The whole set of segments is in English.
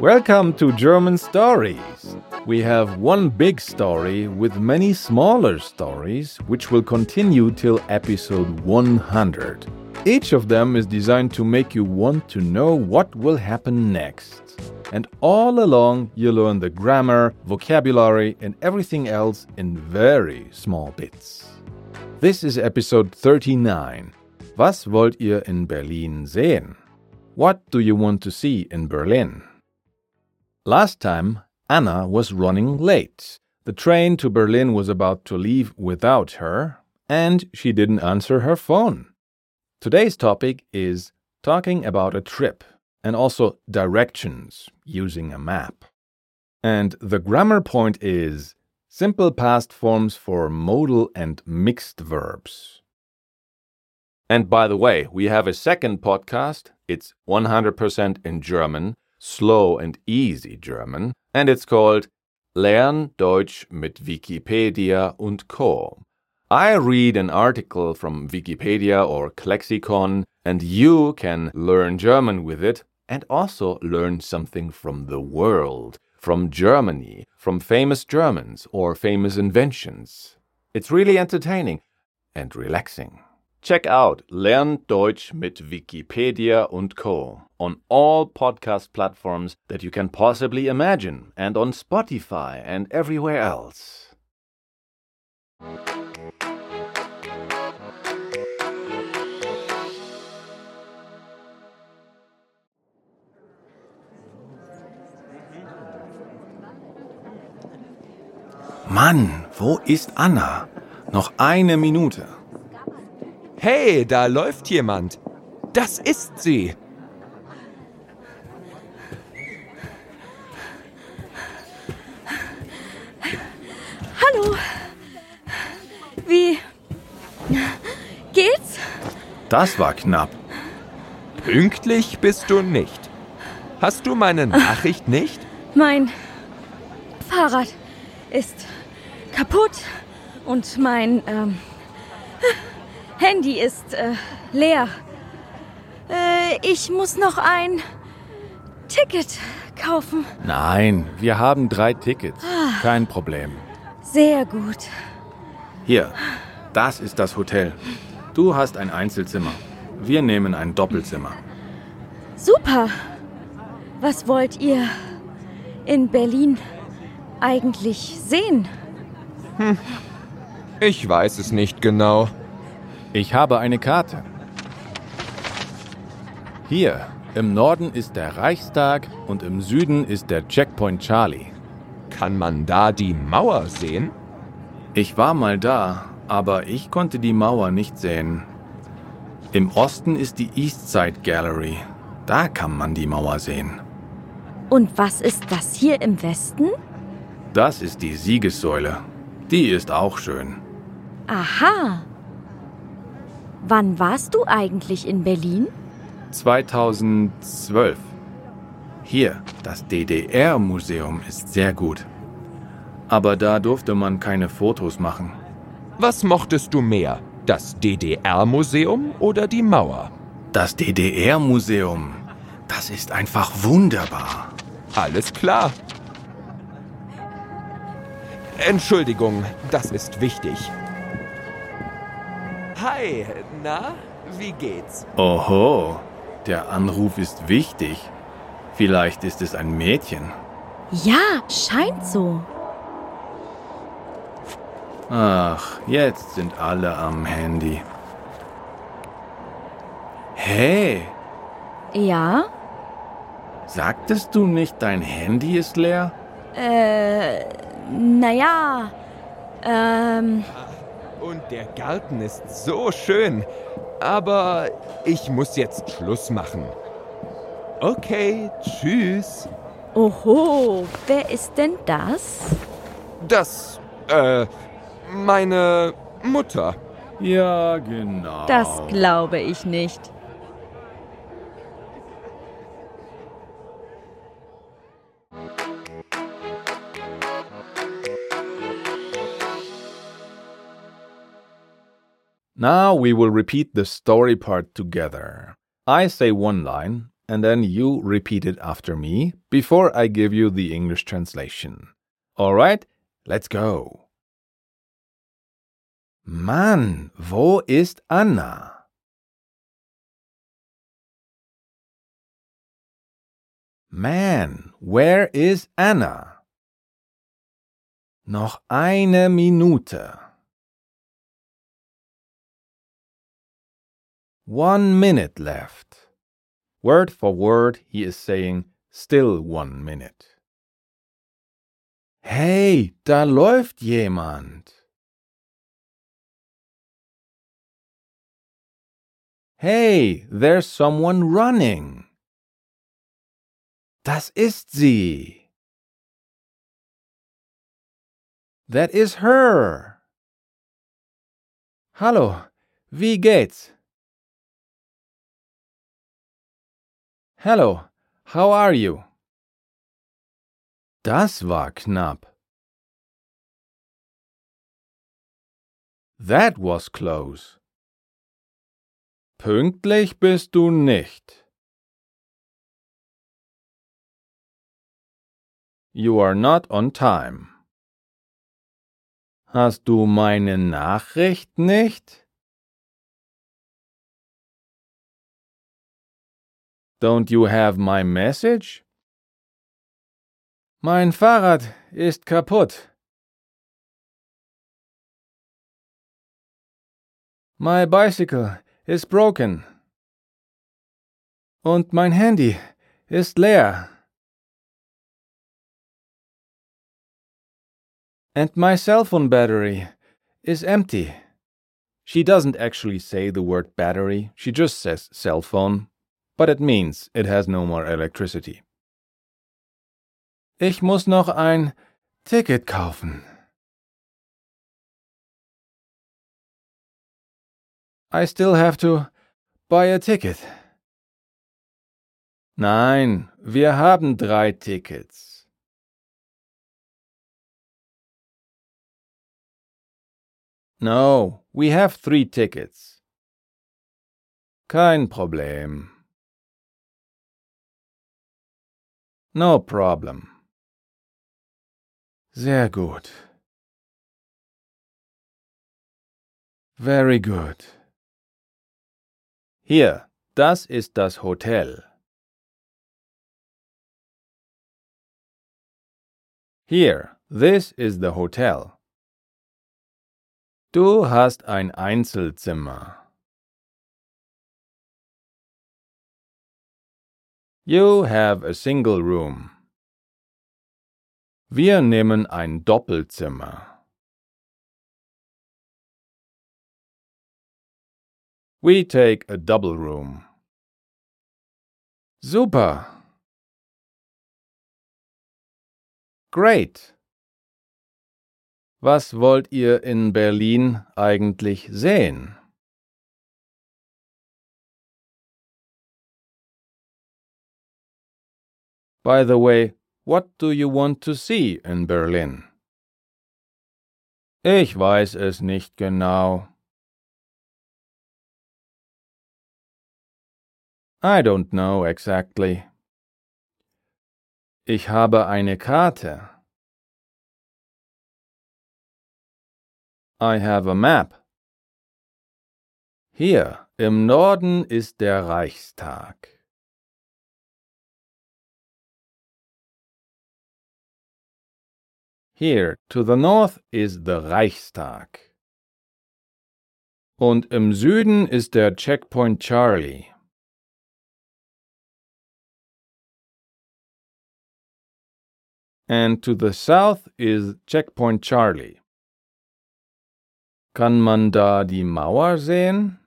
Welcome to German Stories. We have one big story with many smaller stories, which will continue till episode 100. Each of them is designed to make you want to know what will happen next. And all along, you learn the grammar, vocabulary, and everything else in very small bits. This is episode 39. Was wollt ihr in Berlin sehen? What do you want to see in Berlin? Last time, Anna was running late. The train to Berlin was about to leave without her, and she didn't answer her phone. Today's topic is talking about a trip and also directions using a map. And the grammar point is simple past forms for modal and mixed verbs. And by the way, we have a second podcast. It's 100% in German slow and easy German, and it's called Lern Deutsch mit Wikipedia und Co. I read an article from Wikipedia or Klexikon, and you can learn German with it and also learn something from the world, from Germany, from famous Germans or famous inventions. It's really entertaining and relaxing. Check out Lern Deutsch mit Wikipedia und Co. on all podcast platforms that you can possibly imagine and on Spotify and everywhere else. Mann, wo ist Anna? Noch eine Minute. Hey, da läuft jemand. Das ist sie. Hallo. Wie geht's? Das war knapp. Pünktlich bist du nicht. Hast du meine Nachricht nicht? Mein Fahrrad ist kaputt und mein ähm, Handy ist äh, leer. Äh, ich muss noch ein Ticket kaufen. Nein, wir haben drei Tickets. Kein Problem. Sehr gut. Hier, das ist das Hotel. Du hast ein Einzelzimmer. Wir nehmen ein Doppelzimmer. Super. Was wollt ihr in Berlin eigentlich sehen? Ich weiß es nicht genau. Ich habe eine Karte. Hier, im Norden ist der Reichstag und im Süden ist der Checkpoint Charlie. Kann man da die Mauer sehen? Ich war mal da, aber ich konnte die Mauer nicht sehen. Im Osten ist die Eastside Gallery. Da kann man die Mauer sehen. Und was ist das hier im Westen? Das ist die Siegessäule. Die ist auch schön. Aha. Wann warst du eigentlich in Berlin? 2012. Hier, das DDR-Museum ist sehr gut. Aber da durfte man keine Fotos machen. Was mochtest du mehr? Das DDR-Museum oder die Mauer? Das DDR-Museum, das ist einfach wunderbar. Alles klar. Entschuldigung, das ist wichtig. Hi, na, wie geht's? Oho, der Anruf ist wichtig. Vielleicht ist es ein Mädchen. Ja, scheint so. Ach, jetzt sind alle am Handy. Hey, Ja? sagtest du nicht, dein Handy ist leer? Äh, naja. Ähm, Und der Garten ist so schön. Aber ich muss jetzt Schluss machen. Okay, tschüss. oho, wer ist denn das? Das, äh, meine Mutter. Ja, genau. Das glaube ich nicht. Now we will repeat the story part together. I say one line, and then you repeat it after me before I give you the English translation. Alright, let's go. Mann, wo ist Anna? Man, where is Anna? Noch eine Minute. One minute left. Word for word, he is saying, still one minute. Hey, da läuft jemand. Hey, there's someone running. Das ist sie. That is her. Hallo, wie geht's? Hello, how are you? Das war knapp. That was close. Pünktlich bist du nicht. You are not on time. Hast du meine Nachricht nicht? Don't you have my message? Mein Fahrrad ist kaputt. My bicycle is broken. Und mein Handy ist leer. And my cell phone battery is empty. She doesn't actually say the word battery, she just says cell phone, but it means it has no more electricity. Ich muss noch ein Ticket kaufen. I still have to buy a ticket. Nein, wir haben drei Tickets. No, we have three tickets. Kein Problem. No problem. Sehr gut. Very good. Hier, das ist das Hotel. Here, this is the hotel. Du hast ein Einzelzimmer. You have a single room. Wir nehmen ein Doppelzimmer. We take a double room. Super. Great. Was wollt ihr in Berlin eigentlich sehen? By the way, what do you want to see in Berlin? Ich weiß es nicht genau. I don't know exactly. Ich habe eine Karte. I have a map. Hier im Norden ist der Reichstag. Here to the north is the Reichstag. Und im Süden ist der Checkpoint Charlie. And to the south is Checkpoint Charlie. Kann man da die Mauer sehen?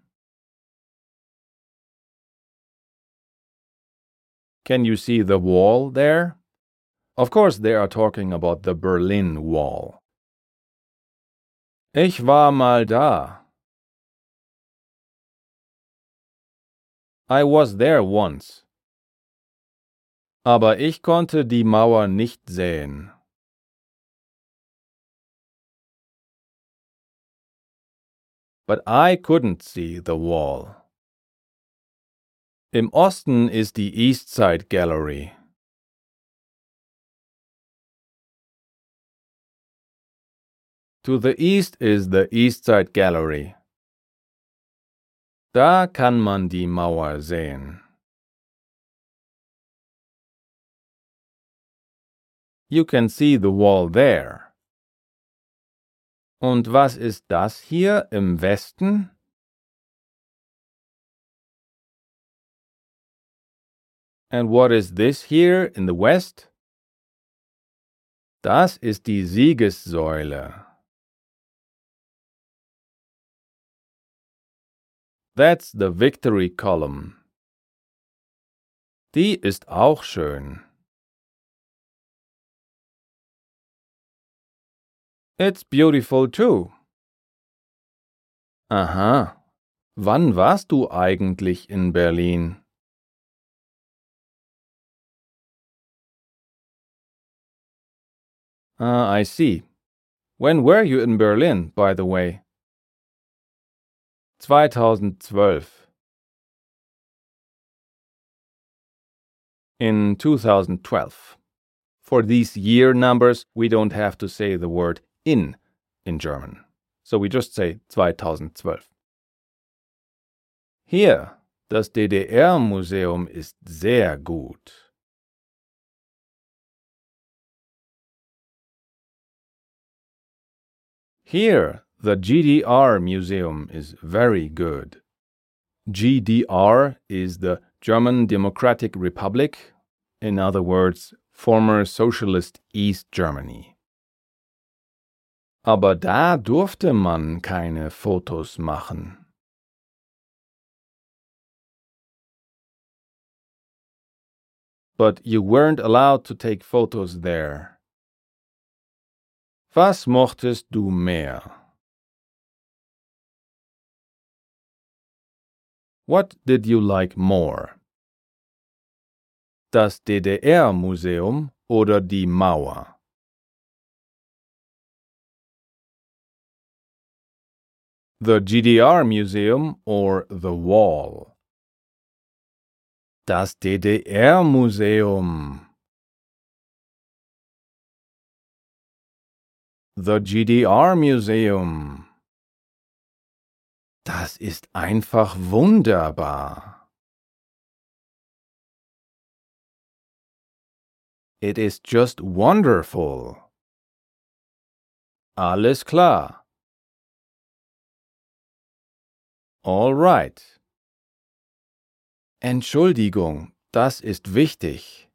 Can you see the wall there? Of course, they are talking about the Berlin Wall. Ich war mal da. I was there once. Aber ich konnte die Mauer nicht sehen. But I couldn't see the wall. Im Osten ist die East Side Gallery. To the east is the East Side Gallery. Da kann man die Mauer sehen. You can see the wall there. Und was ist das hier im Westen? And what is this here in the west? Das ist die Siegessäule. That's the victory column. Die ist auch schön. It's beautiful too. Aha. Wann warst du eigentlich in Berlin? Ah, I see. When were you in Berlin, by the way? 2012. In 2012. For these year numbers, we don't have to say the word in in German. So we just say 2012. Hier, das DDR-Museum ist sehr gut. Here, the GDR Museum is very good. GDR is the German Democratic Republic, in other words, former Socialist East Germany. Aber da durfte man keine Fotos machen. But you weren't allowed to take photos there. Was mochtest du mehr? What did you like more? Das DDR-Museum oder die Mauer? The GDR Museum or the Wall? Das DDR-Museum. The GDR Museum. Das ist einfach wunderbar. It is just wonderful. Alles klar. All right. Entschuldigung, das ist wichtig.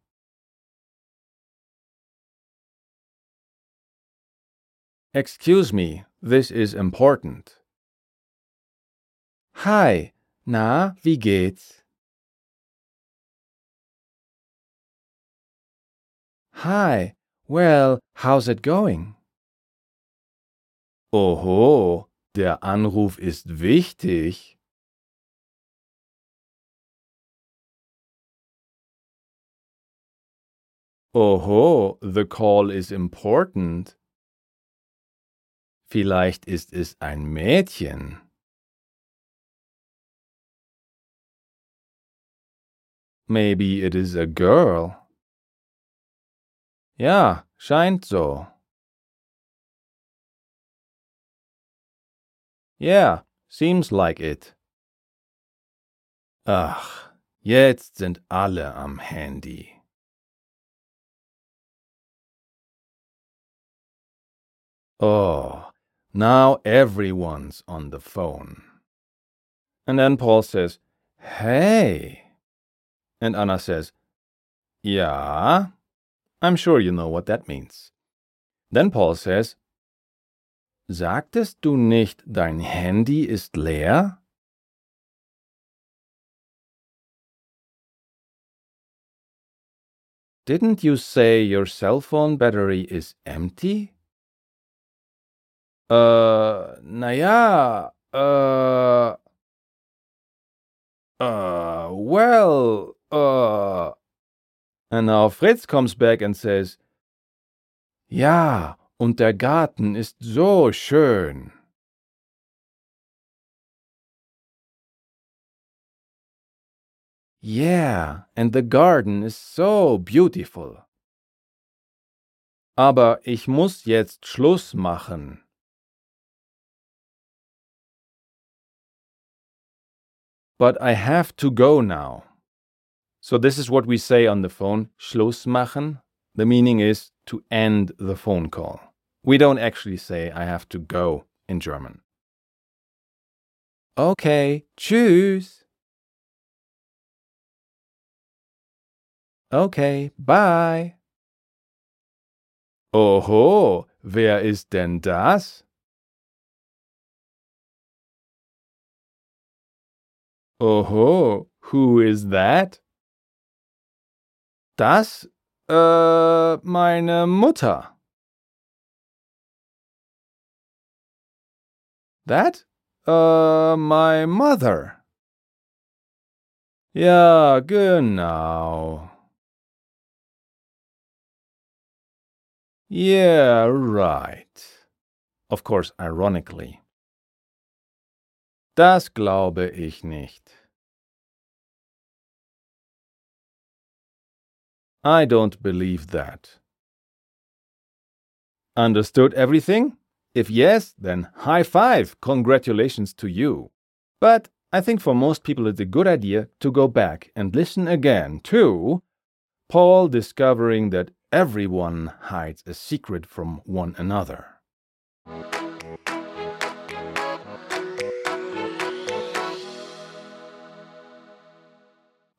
Excuse me, this is important. Hi, na, wie geht's? Hi, well, how's it going? Oho, der Anruf ist wichtig. Oho, the call is important. Vielleicht ist es ein Mädchen. Maybe it is a girl. Ja, scheint so. Yeah, seems like it. Ach, jetzt sind alle am Handy. Oh, now everyone's on the phone. And then Paul says, Hey. And Anna says, Ja. I'm sure you know what that means. Then Paul says, Sagtest du nicht, dein Handy ist leer? Didn't you say your cell phone battery is empty? Äh, naja, äh, uh, well, uh. And now Fritz comes back and says, Ja, und der Garten ist so schön. Yeah, and the garden is so beautiful. Aber ich muss jetzt Schluss machen. But I have to go now. So this is what we say on the phone, Schluss machen. The meaning is to end the phone call. We don't actually say I have to go in German. Okay, tschüss. Okay, bye. Oho, wer ist denn das? Oho, who is that? Das, äh, meine Mutter. That, äh, my mother. Ja, genau. Yeah, right. Of course, ironically. Das glaube ich nicht. I don't believe that. Understood everything? If yes, then high five, congratulations to you. But I think for most people it's a good idea to go back and listen again to Paul discovering that everyone hides a secret from one another.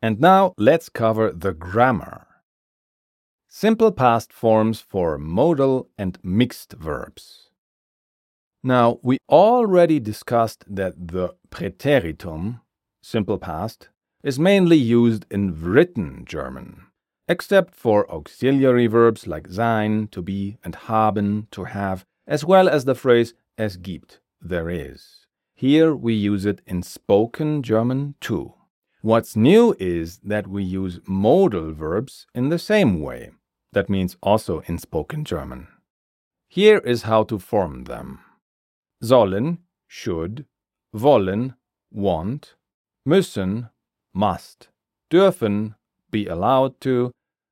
And now let's cover the grammar. Simple past forms for modal and mixed verbs. Now, we already discussed that the preteritum, simple past, is mainly used in written German, except for auxiliary verbs like sein, to be, and haben, to have, as well as the phrase es gibt, there is. Here we use it in spoken German too. What's new is that we use modal verbs in the same way. That means also in spoken German. Here is how to form them. Sollen, should, wollen, want, müssen, must, dürfen, be allowed to,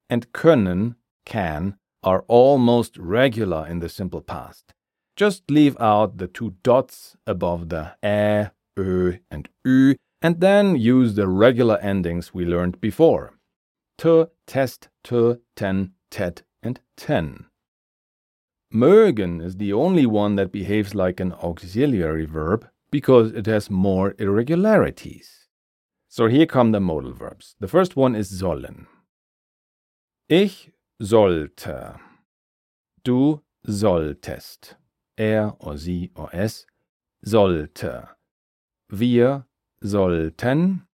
and können, can, are all most regular in the simple past. Just leave out the two dots above the ä, ö, and ü and then use the regular endings we learned before. T, test, t, ten, tet, and ten. Mögen is the only one that behaves like an auxiliary verb because it has more irregularities. So here come the modal verbs. The first one is sollen. Ich sollte. Du solltest. Er or sie or es sollte. Wir sollten,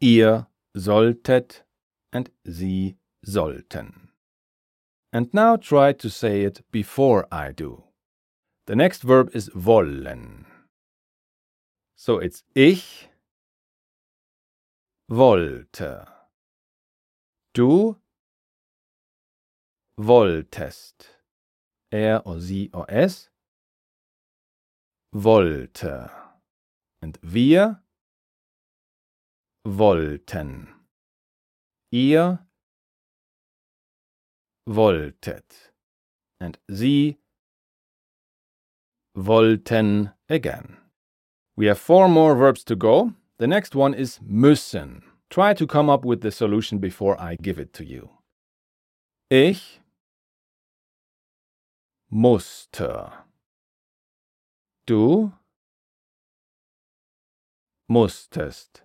ihr solltet, and sie sollten. And now try to say it before I do. The next verb is wollen. So it's ich wollte. Du wolltest. Er or sie or es wollte. Und wir wollten. Ihr wolltet. And sie wollten again. We have four more verbs to go. The next one is müssen. Try to come up with the solution before I give it to you. Ich musste. Du musstest.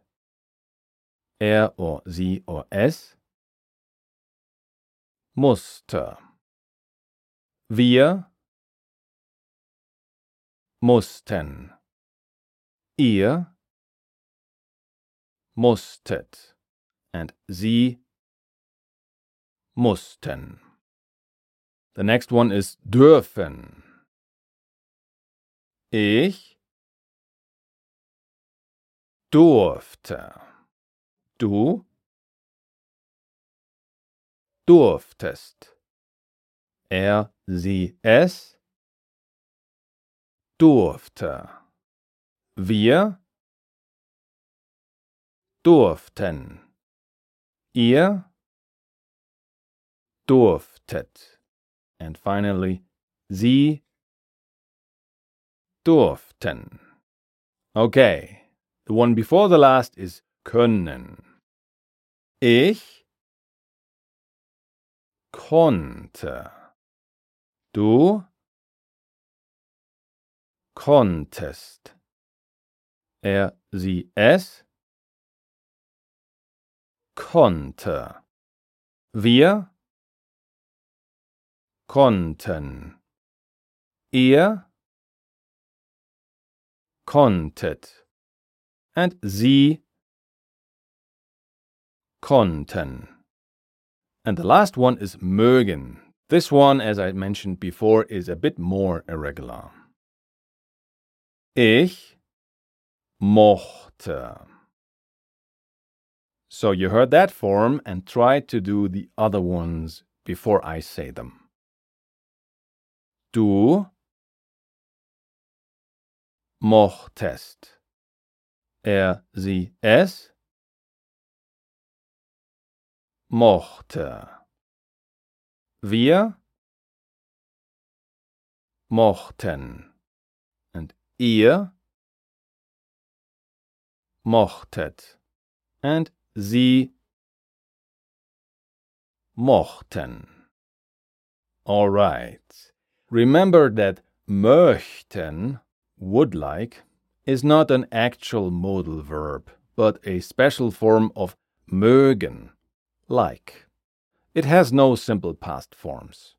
Er or sie or es musste. Wir mussten. Ihr musstet. And sie mussten. The next one is dürfen. Ich durfte. Du durftest. Er, sie, es durfte. Wir durften. Ihr durftet. And finally, Sie durften. Okay, the one before the last is können. Ich konnte. Du konntest. Er, sie, es konnte. Wir konnten. Ihr konntet. And sie konnten. And the last one is mögen. This one, as I mentioned before, is a bit more irregular. Ich mochte. So you heard that form and try to do the other ones before I say them. Du mochtest. Er, sie, es mochte. Wir mochten. Und ihr mochtet. And sie mochten. All right. Remember that möchten, would like, is not an actual modal verb, but a special form of mögen, like. It has no simple past forms.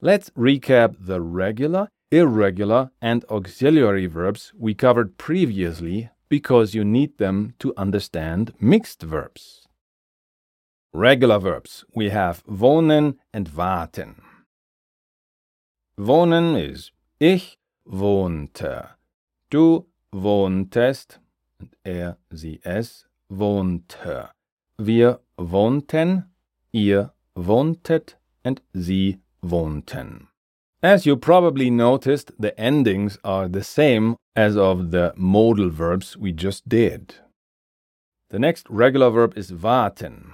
Let's recap the regular, irregular, and auxiliary verbs we covered previously because you need them to understand mixed verbs. Regular verbs we have wohnen and warten. Wohnen is ich wohnte, du wohntest, er, sie, es wohnte. Wir wohnten, ihr wohntet, and sie wohnten. As you probably noticed, the endings are the same as of the modal verbs we just did. The next regular verb is warten.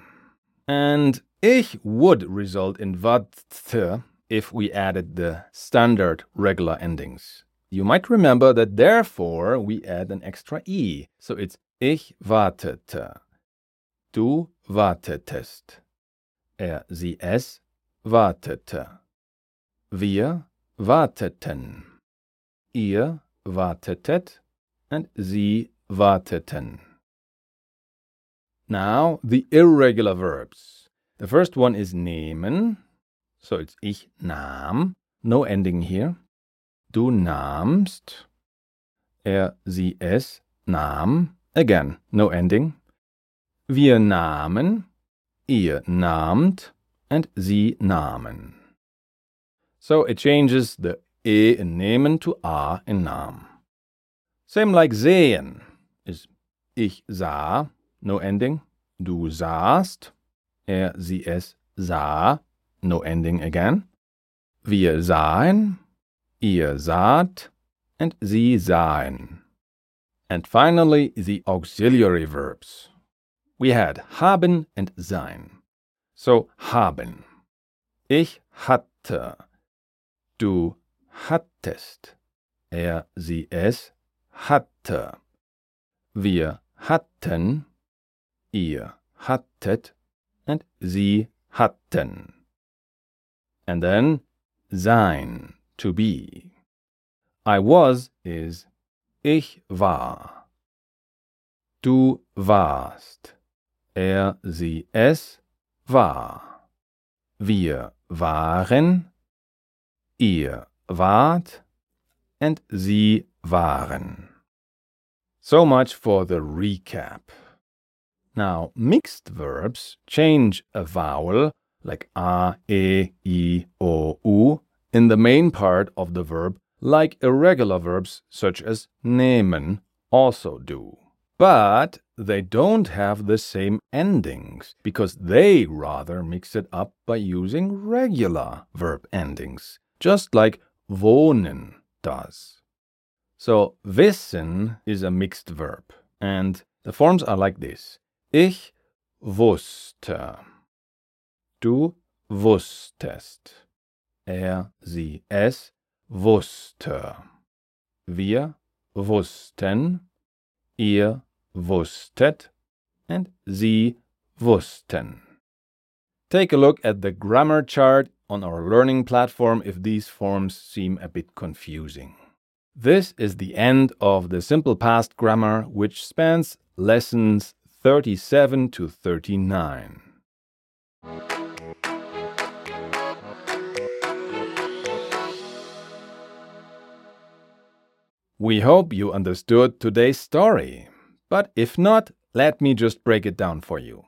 And ich would result in warte if we added the standard regular endings. You might remember that therefore we add an extra e, so it's ich wartete. Du wartetest. Er, sie, es wartete. Wir warteten. Ihr wartetet and sie warteten. Now, the irregular verbs. The first one is nehmen. So it's ich nahm. No ending here. Du nahmst. Er, sie, es nahm. Again, no ending. Wir nahmen. Ihr nahmt. And sie nahmen. So it changes the e in nehmen to a in nahm. Same like sehen is ich sah, no ending. Du sahst, er, sie, es sah, no ending again. Wir sahen, ihr saht, and sie sahen. And finally, the auxiliary verbs. We had haben and sein. So haben. Ich hatte. Du hattest. Er, sie, es hatte. Wir hatten. Ihr hattet. And sie hatten. And then sein, to be. I was is ich war. Du warst. Er, sie, es war. Wir waren. Ihr wart. And sie waren. So much for the recap. Now, mixed verbs change a vowel like a, e, i, o, u in the main part of the verb like irregular verbs such as nehmen also do. But they don't have the same endings because they rather mix it up by using regular verb endings, just like wohnen does. So wissen is a mixed verb and the forms are like this. Ich wusste. Du wusstest. Er, sie, es wusste. Wir wussten. Ihr wusstet. And sie wussten. Take a look at the grammar chart on our learning platform if these forms seem a bit confusing. This is the end of the simple past grammar, which spans lessons 37 to 39. We hope you understood today's story, but if not, let me just break it down for you.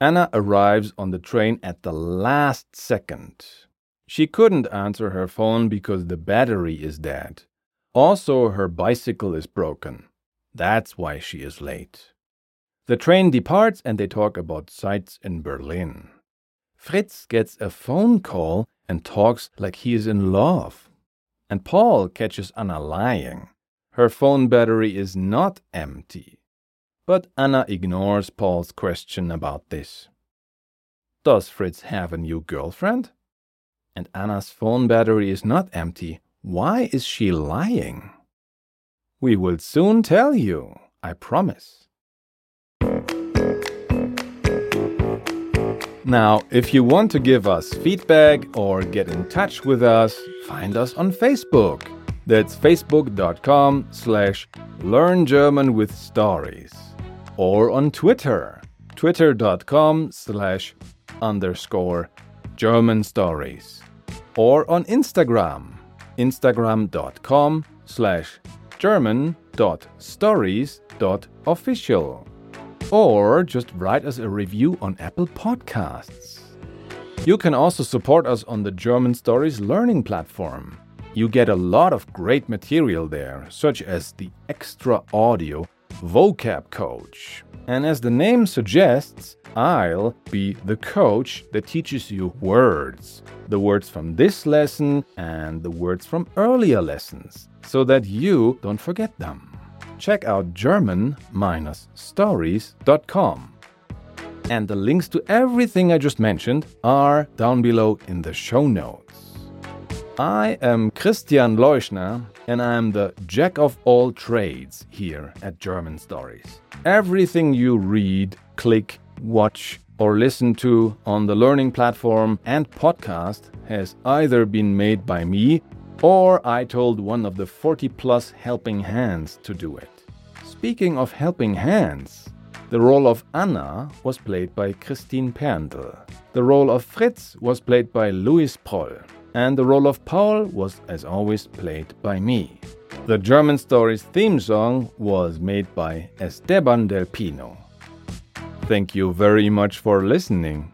Anna arrives on the train at the last second. She couldn't answer her phone because the battery is dead. Also, her bicycle is broken. That's why she is late. The train departs and they talk about sights in Berlin. Fritz gets a phone call and talks like he is in love. And Paul catches Anna lying. Her phone battery is not empty. But Anna ignores Paul's question about this. Does Fritz have a new girlfriend? And Anna's phone battery is not empty. Why is she lying? We will soon tell you, I promise. Now, if you want to give us feedback or get in touch with us, find us on Facebook. That's facebook.com slash learn German with stories or on Twitter, twitter.com slash underscore German stories, or on Instagram, instagram.com slash german.stories.official, or just write us a review on Apple Podcasts. You can also support us on the German Stories learning platform. You get a lot of great material there, such as the extra audio vocab coach. And as the name suggests, I'll be the coach that teaches you words. The words from this lesson and the words from earlier lessons, so that you don't forget them. Check out German-stories.com. And the links to everything I just mentioned are down below in the show notes. I am Christian Leuschner and I am the jack of all trades here at German Stories. Everything you read, click, watch, or listen to on the learning platform and podcast has either been made by me or I told one of the 40 plus helping hands to do it. Speaking of helping hands, the role of Anna was played by Christine Perndl. The role of Fritz was played by Louis Proll and the role of Paul was, as always, played by me. The German Stories theme song was made by Esteban del Pino. Thank you very much for listening.